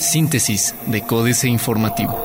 Síntesis de Códice Informativo.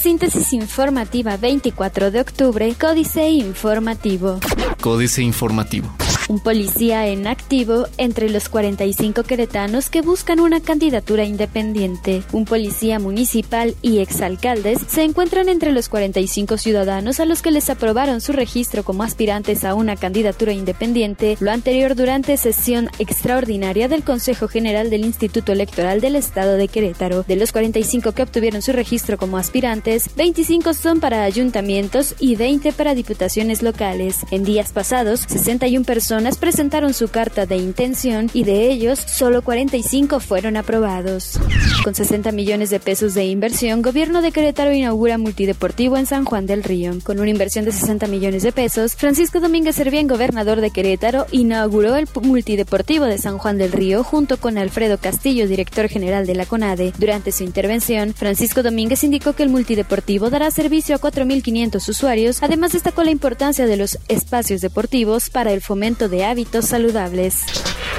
Síntesis informativa 24 de octubre, Códice Informativo. Códice Informativo un policía en activo entre los 45 queretanos que buscan una candidatura independiente. Un policía municipal y exalcaldes se encuentran entre los 45 ciudadanos a los que les aprobaron su registro como aspirantes a una candidatura independiente, lo anterior durante sesión extraordinaria del Consejo General del Instituto Electoral del Estado de Querétaro. De los 45 que obtuvieron su registro como aspirantes, 25 son para ayuntamientos y 20 para diputaciones locales. En días pasados, 61 personas presentaron su carta de intención y de ellos solo 45 fueron aprobados. Con 60 millones de pesos de inversión, Gobierno de Querétaro inaugura multideportivo en San Juan del Río. Con una inversión de 60 millones de pesos, Francisco Domínguez Servién, gobernador de Querétaro, inauguró el multideportivo de San Juan del Río junto con Alfredo Castillo, director general de la CONADE. Durante su intervención, Francisco Domínguez indicó que el multideportivo dará servicio a 4.500 usuarios. Además, destacó la importancia de los espacios deportivos para el fomento de hábitos saludables.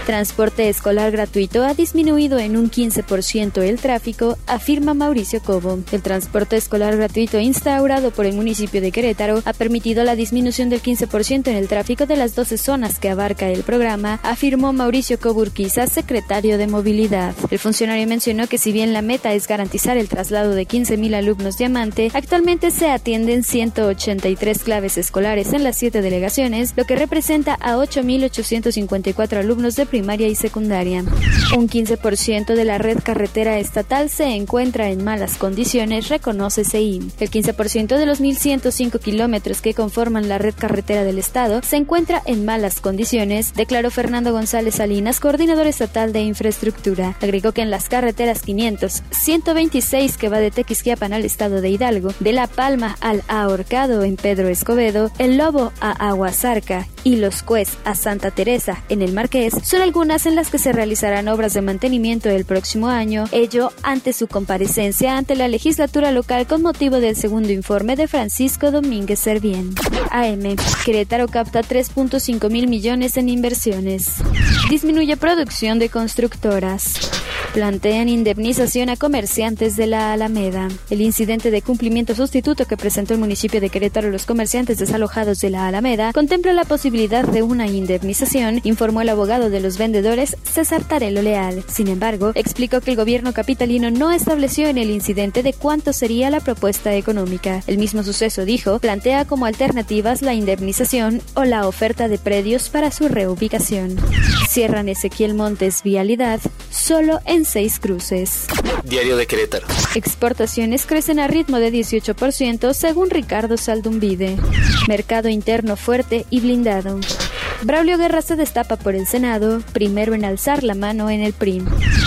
Transporte escolar gratuito ha disminuido en un 15% el tráfico, afirma Mauricio Cobo. El transporte escolar gratuito instaurado por el municipio de Querétaro ha permitido la disminución del 15% en el tráfico de las 12 zonas que abarca el programa, afirmó Mauricio Cobo Urquiza, secretario de Movilidad. El funcionario mencionó que si bien la meta es garantizar el traslado de 15.000 alumnos diamante, actualmente se atienden 183 claves escolares en las siete delegaciones, lo que representa a 8.854 alumnos de primaria y secundaria. Un 15% de la red carretera estatal se encuentra en malas condiciones, reconoce CEIM. El 15% de los 1.105 kilómetros que conforman la red carretera del Estado se encuentra en malas condiciones, declaró Fernando González Salinas, coordinador estatal de infraestructura. Agregó que en las carreteras 500, 126 que va de Tequisquiapan al estado de Hidalgo, de La Palma al Ahorcado en Pedro Escobedo, El Lobo a Aguasarca y Los Cues a Santa Teresa en el Marqués son algunas en las que se realizarán obras de mantenimiento el próximo año, ello ante su comparecencia ante la legislatura local con motivo del segundo informe de Francisco Domínguez Servién. AM. Querétaro capta 3.5 mil millones en inversiones. Disminuye producción de constructoras plantean indemnización a comerciantes de la Alameda. El incidente de cumplimiento sustituto que presentó el municipio de Querétaro a los comerciantes desalojados de la Alameda contempla la posibilidad de una indemnización, informó el abogado de los vendedores César Tarelo Leal. Sin embargo, explicó que el gobierno capitalino no estableció en el incidente de cuánto sería la propuesta económica. El mismo suceso, dijo, plantea como alternativas la indemnización o la oferta de predios para su reubicación. Cierran Ezequiel Montes Vialidad solo en seis cruces. Diario de Querétaro. Exportaciones crecen a ritmo de 18% según Ricardo Saldumbide. Mercado interno fuerte y blindado. Braulio Guerra se destapa por el Senado, primero en alzar la mano en el PRIM.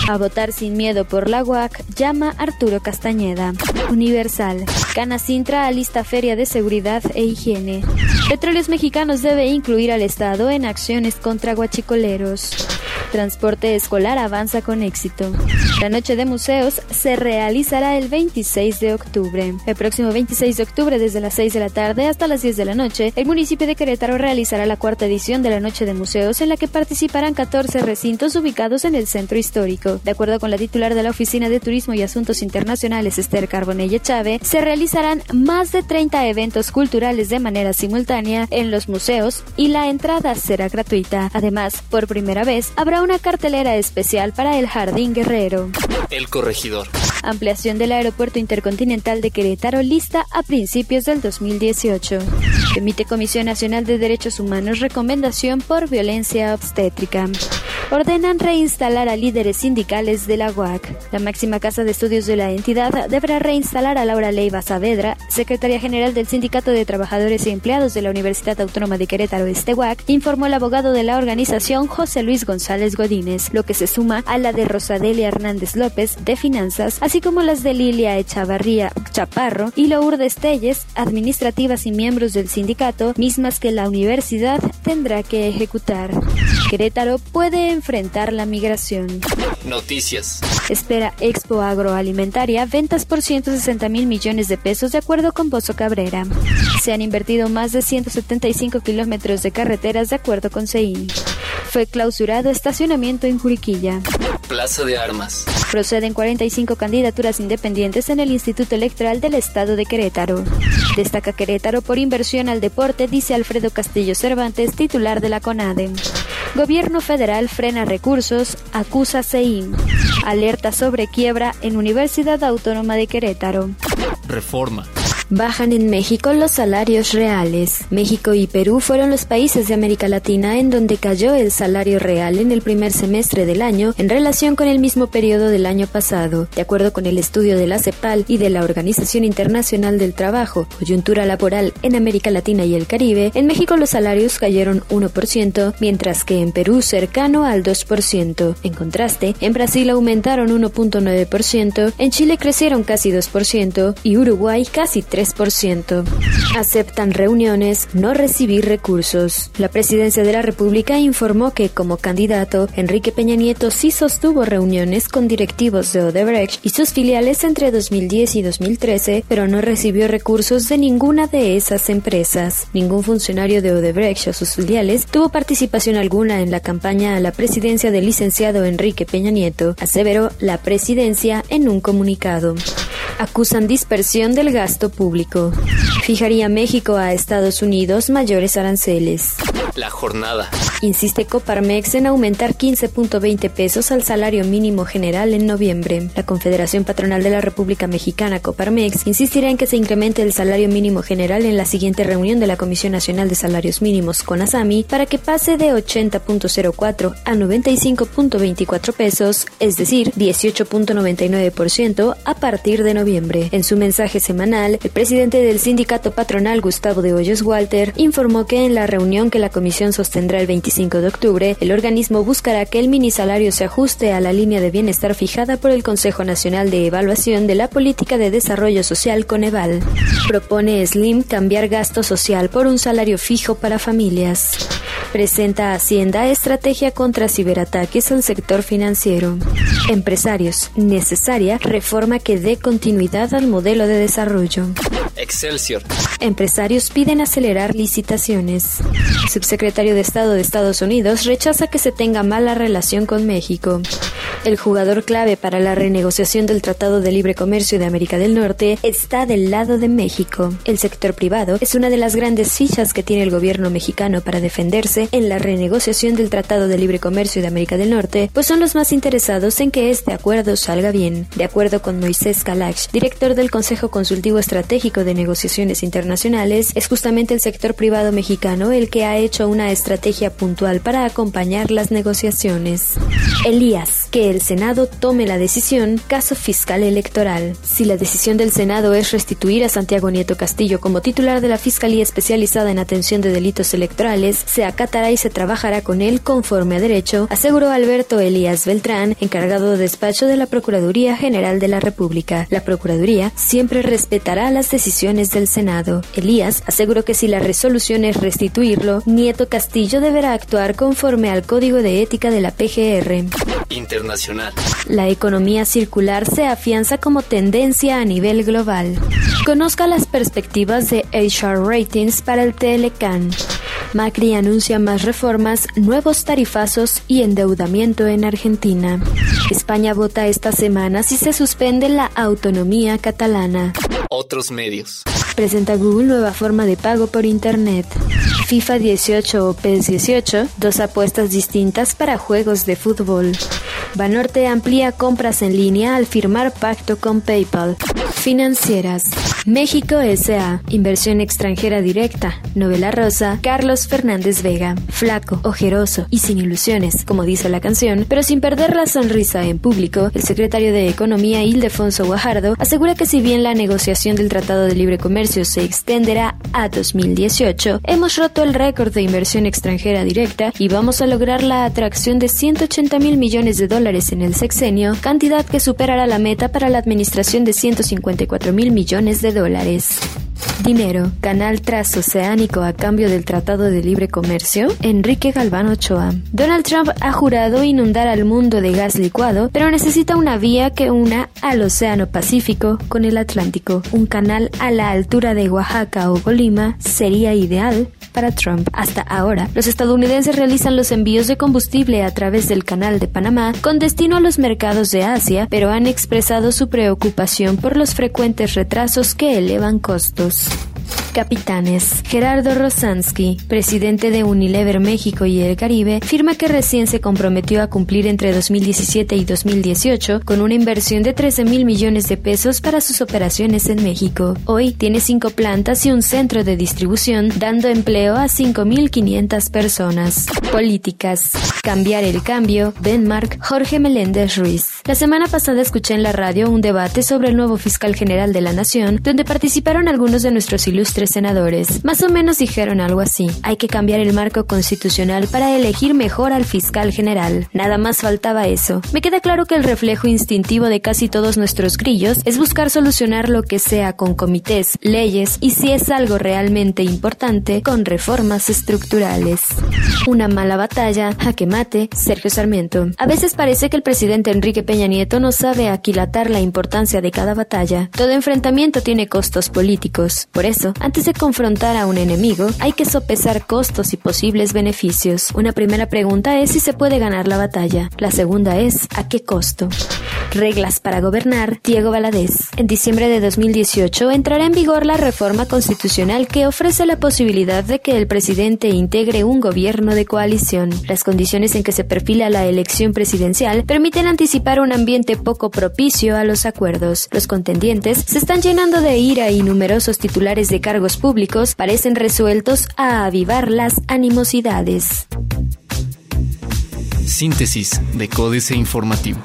A votar sin miedo por la UAC, llama Arturo Castañeda. Universal. Canacintra alista feria de seguridad e higiene. Petróleos Mexicanos debe incluir al Estado en acciones contra guachicoleros. Transporte escolar avanza con éxito. La noche de museos se realizará el 26 de octubre. El próximo 26 de octubre, desde las 6 de la tarde hasta las 10 de la noche, el municipio de Querétaro realizará la cuarta edición de la Noche de Museos en la que participarán 14 recintos ubicados en el centro histórico. De acuerdo con la titular de la Oficina de Turismo y Asuntos Internacionales, Esther Carbonella Chávez, se realizarán más de 30 eventos culturales de manera simultánea en los museos y la entrada será gratuita. Además, por primera vez, habrá una cartelera especial para el Jardín Guerrero. El corregidor. Ampliación del Aeropuerto Intercontinental de Querétaro lista a principios del 2018. Emite Comisión Nacional de Derechos Humanos recomendación por violencia obstétrica. Ordenan reinstalar a líderes sindicales de la UAC. La máxima casa de estudios de la entidad deberá reinstalar a Laura Leiva Saavedra, secretaria general del Sindicato de Trabajadores y Empleados de la Universidad Autónoma de Querétaro Este UAC, informó el abogado de la organización José Luis González Godínez, lo que se suma a la de Rosadelia Hernández López de Finanzas, así como las de Lilia Echavarría Chaparro y Lourdes Telles, administrativas y miembros del sindicato, mismas que la universidad tendrá que ejecutar. Querétaro puede enfrentar la migración. Noticias. Espera Expo Agroalimentaria ventas por 160 mil millones de pesos de acuerdo con Bozo Cabrera. Se han invertido más de 175 kilómetros de carreteras de acuerdo con CEIN. Fue clausurado estacionamiento en Juriquilla. Plaza de Armas. Proceden 45 candidaturas independientes en el Instituto Electoral del Estado de Querétaro. Destaca Querétaro por inversión al deporte, dice Alfredo Castillo Cervantes, titular de la CONADE. Gobierno federal frena recursos, acusa CEIM. Alerta sobre quiebra en Universidad Autónoma de Querétaro. Reforma. Bajan en México los salarios reales. México y Perú fueron los países de América Latina en donde cayó el salario real en el primer semestre del año en relación con el mismo periodo del año pasado. De acuerdo con el estudio de la CEPAL y de la Organización Internacional del Trabajo, coyuntura laboral en América Latina y el Caribe, en México los salarios cayeron 1%, mientras que en Perú cercano al 2%. En contraste, en Brasil aumentaron 1.9%, en Chile crecieron casi 2% y Uruguay casi 3%. 3%. Aceptan reuniones, no recibir recursos. La presidencia de la República informó que, como candidato, Enrique Peña Nieto sí sostuvo reuniones con directivos de Odebrecht y sus filiales entre 2010 y 2013, pero no recibió recursos de ninguna de esas empresas. Ningún funcionario de Odebrecht o sus filiales tuvo participación alguna en la campaña a la presidencia del licenciado Enrique Peña Nieto, aseveró la presidencia en un comunicado acusan dispersión del gasto público. Fijaría México a Estados Unidos mayores aranceles. La jornada. Insiste Coparmex en aumentar 15.20 pesos al salario mínimo general en noviembre. La Confederación Patronal de la República Mexicana, Coparmex, insistirá en que se incremente el salario mínimo general en la siguiente reunión de la Comisión Nacional de Salarios Mínimos con ASAMI para que pase de 80.04 a 95.24 pesos, es decir, 18.99% a partir de noviembre. En su mensaje semanal, el presidente del sindicato patronal, Gustavo de Hoyos Walter, informó que en la reunión que la comisión sostendrá el 25 de octubre, el organismo buscará que el minisalario se ajuste a la línea de bienestar fijada por el Consejo Nacional de Evaluación de la Política de Desarrollo Social Coneval. Propone Slim cambiar gasto social por un salario fijo para familias. Presenta Hacienda estrategia contra ciberataques al sector financiero. Empresarios. Necesaria reforma que dé continuidad al modelo de desarrollo. Excelsior. Empresarios piden acelerar licitaciones. Subsecretario de Estado de Estados Unidos rechaza que se tenga mala relación con México. El jugador clave para la renegociación del Tratado de Libre Comercio de América del Norte está del lado de México. El sector privado es una de las grandes fichas que tiene el gobierno mexicano para defenderse en la renegociación del Tratado de Libre Comercio de América del Norte, pues son los más interesados en que este acuerdo salga bien. De acuerdo con Moisés Kalach, director del Consejo Consultivo Estratégico de Negociaciones Internacionales, es justamente el sector privado mexicano el que ha hecho una estrategia puntual para acompañar las negociaciones. Elías, que el Senado tome la decisión, caso fiscal electoral. Si la decisión del Senado es restituir a Santiago Nieto Castillo como titular de la Fiscalía Especializada en Atención de Delitos Electorales, se acatará y se trabajará con él conforme a derecho, aseguró Alberto Elías Beltrán, encargado de despacho de la Procuraduría General de la República. La Procuraduría siempre respetará las decisiones del Senado. Elías aseguró que si la resolución es restituirlo, Nieto Castillo deberá actuar conforme al Código de Ética de la PGR. Internacional. La economía circular se afianza como tendencia a nivel global. Conozca las perspectivas de HR Ratings para el Telecan. Macri anuncia más reformas, nuevos tarifazos y endeudamiento en Argentina. España vota esta semana si se suspende la autonomía catalana. Otros medios. Presenta Google nueva forma de pago por Internet. FIFA 18 o PES 18, dos apuestas distintas para juegos de fútbol. Banorte amplía compras en línea al firmar pacto con PayPal. Financieras. México S.A. Inversión extranjera directa. Novela rosa. Carlos Fernández Vega. Flaco, ojeroso y sin ilusiones, como dice la canción, pero sin perder la sonrisa en público, el secretario de Economía Ildefonso Guajardo asegura que si bien la negociación del Tratado de Libre Comercio se extenderá a 2018, hemos roto el récord de inversión extranjera directa y vamos a lograr la atracción de 180 mil millones de dólares en el sexenio, cantidad que superará la meta para la administración de 154 mil millones de dólares. Dinero, canal transoceánico a cambio del Tratado de Libre Comercio, Enrique Galván Ochoa. Donald Trump ha jurado inundar al mundo de gas licuado, pero necesita una vía que una al Océano Pacífico con el Atlántico. Un canal a la altura de Oaxaca o Colima sería ideal para Trump. Hasta ahora, los estadounidenses realizan los envíos de combustible a través del Canal de Panamá con destino a los mercados de Asia, pero han expresado su preocupación por los frecuentes retrasos que elevan costos. Capitanes. Gerardo Rosansky, presidente de Unilever México y el Caribe, firma que recién se comprometió a cumplir entre 2017 y 2018 con una inversión de 13 mil millones de pesos para sus operaciones en México. Hoy tiene cinco plantas y un centro de distribución, dando empleo a 5.500 personas. Políticas. Cambiar el cambio. Denmark. Jorge Meléndez Ruiz. La semana pasada escuché en la radio un debate sobre el nuevo fiscal general de la Nación, donde participaron algunos de nuestros ilustres senadores. Más o menos dijeron algo así. Hay que cambiar el marco constitucional para elegir mejor al fiscal general. Nada más faltaba eso. Me queda claro que el reflejo instintivo de casi todos nuestros grillos es buscar solucionar lo que sea con comités, leyes y si es algo realmente importante, con reformas estructurales. Una mala batalla, jaque mate, Sergio Sarmiento. A veces parece que el presidente Enrique Peña Nieto no sabe aquilatar la importancia de cada batalla. Todo enfrentamiento tiene costos políticos. Por eso, antes de confrontar a un enemigo, hay que sopesar costos y posibles beneficios. Una primera pregunta es si se puede ganar la batalla. La segunda es ¿a qué costo? Reglas para gobernar, Diego Valadez. En diciembre de 2018 entrará en vigor la reforma constitucional que ofrece la posibilidad de que el presidente integre un gobierno de coalición. Las condiciones en que se perfila la elección presidencial permiten anticipar un ambiente poco propicio a los acuerdos. Los contendientes se están llenando de ira y numerosos titulares de cargos públicos parecen resueltos a avivar las animosidades. Síntesis de Códice Informativo.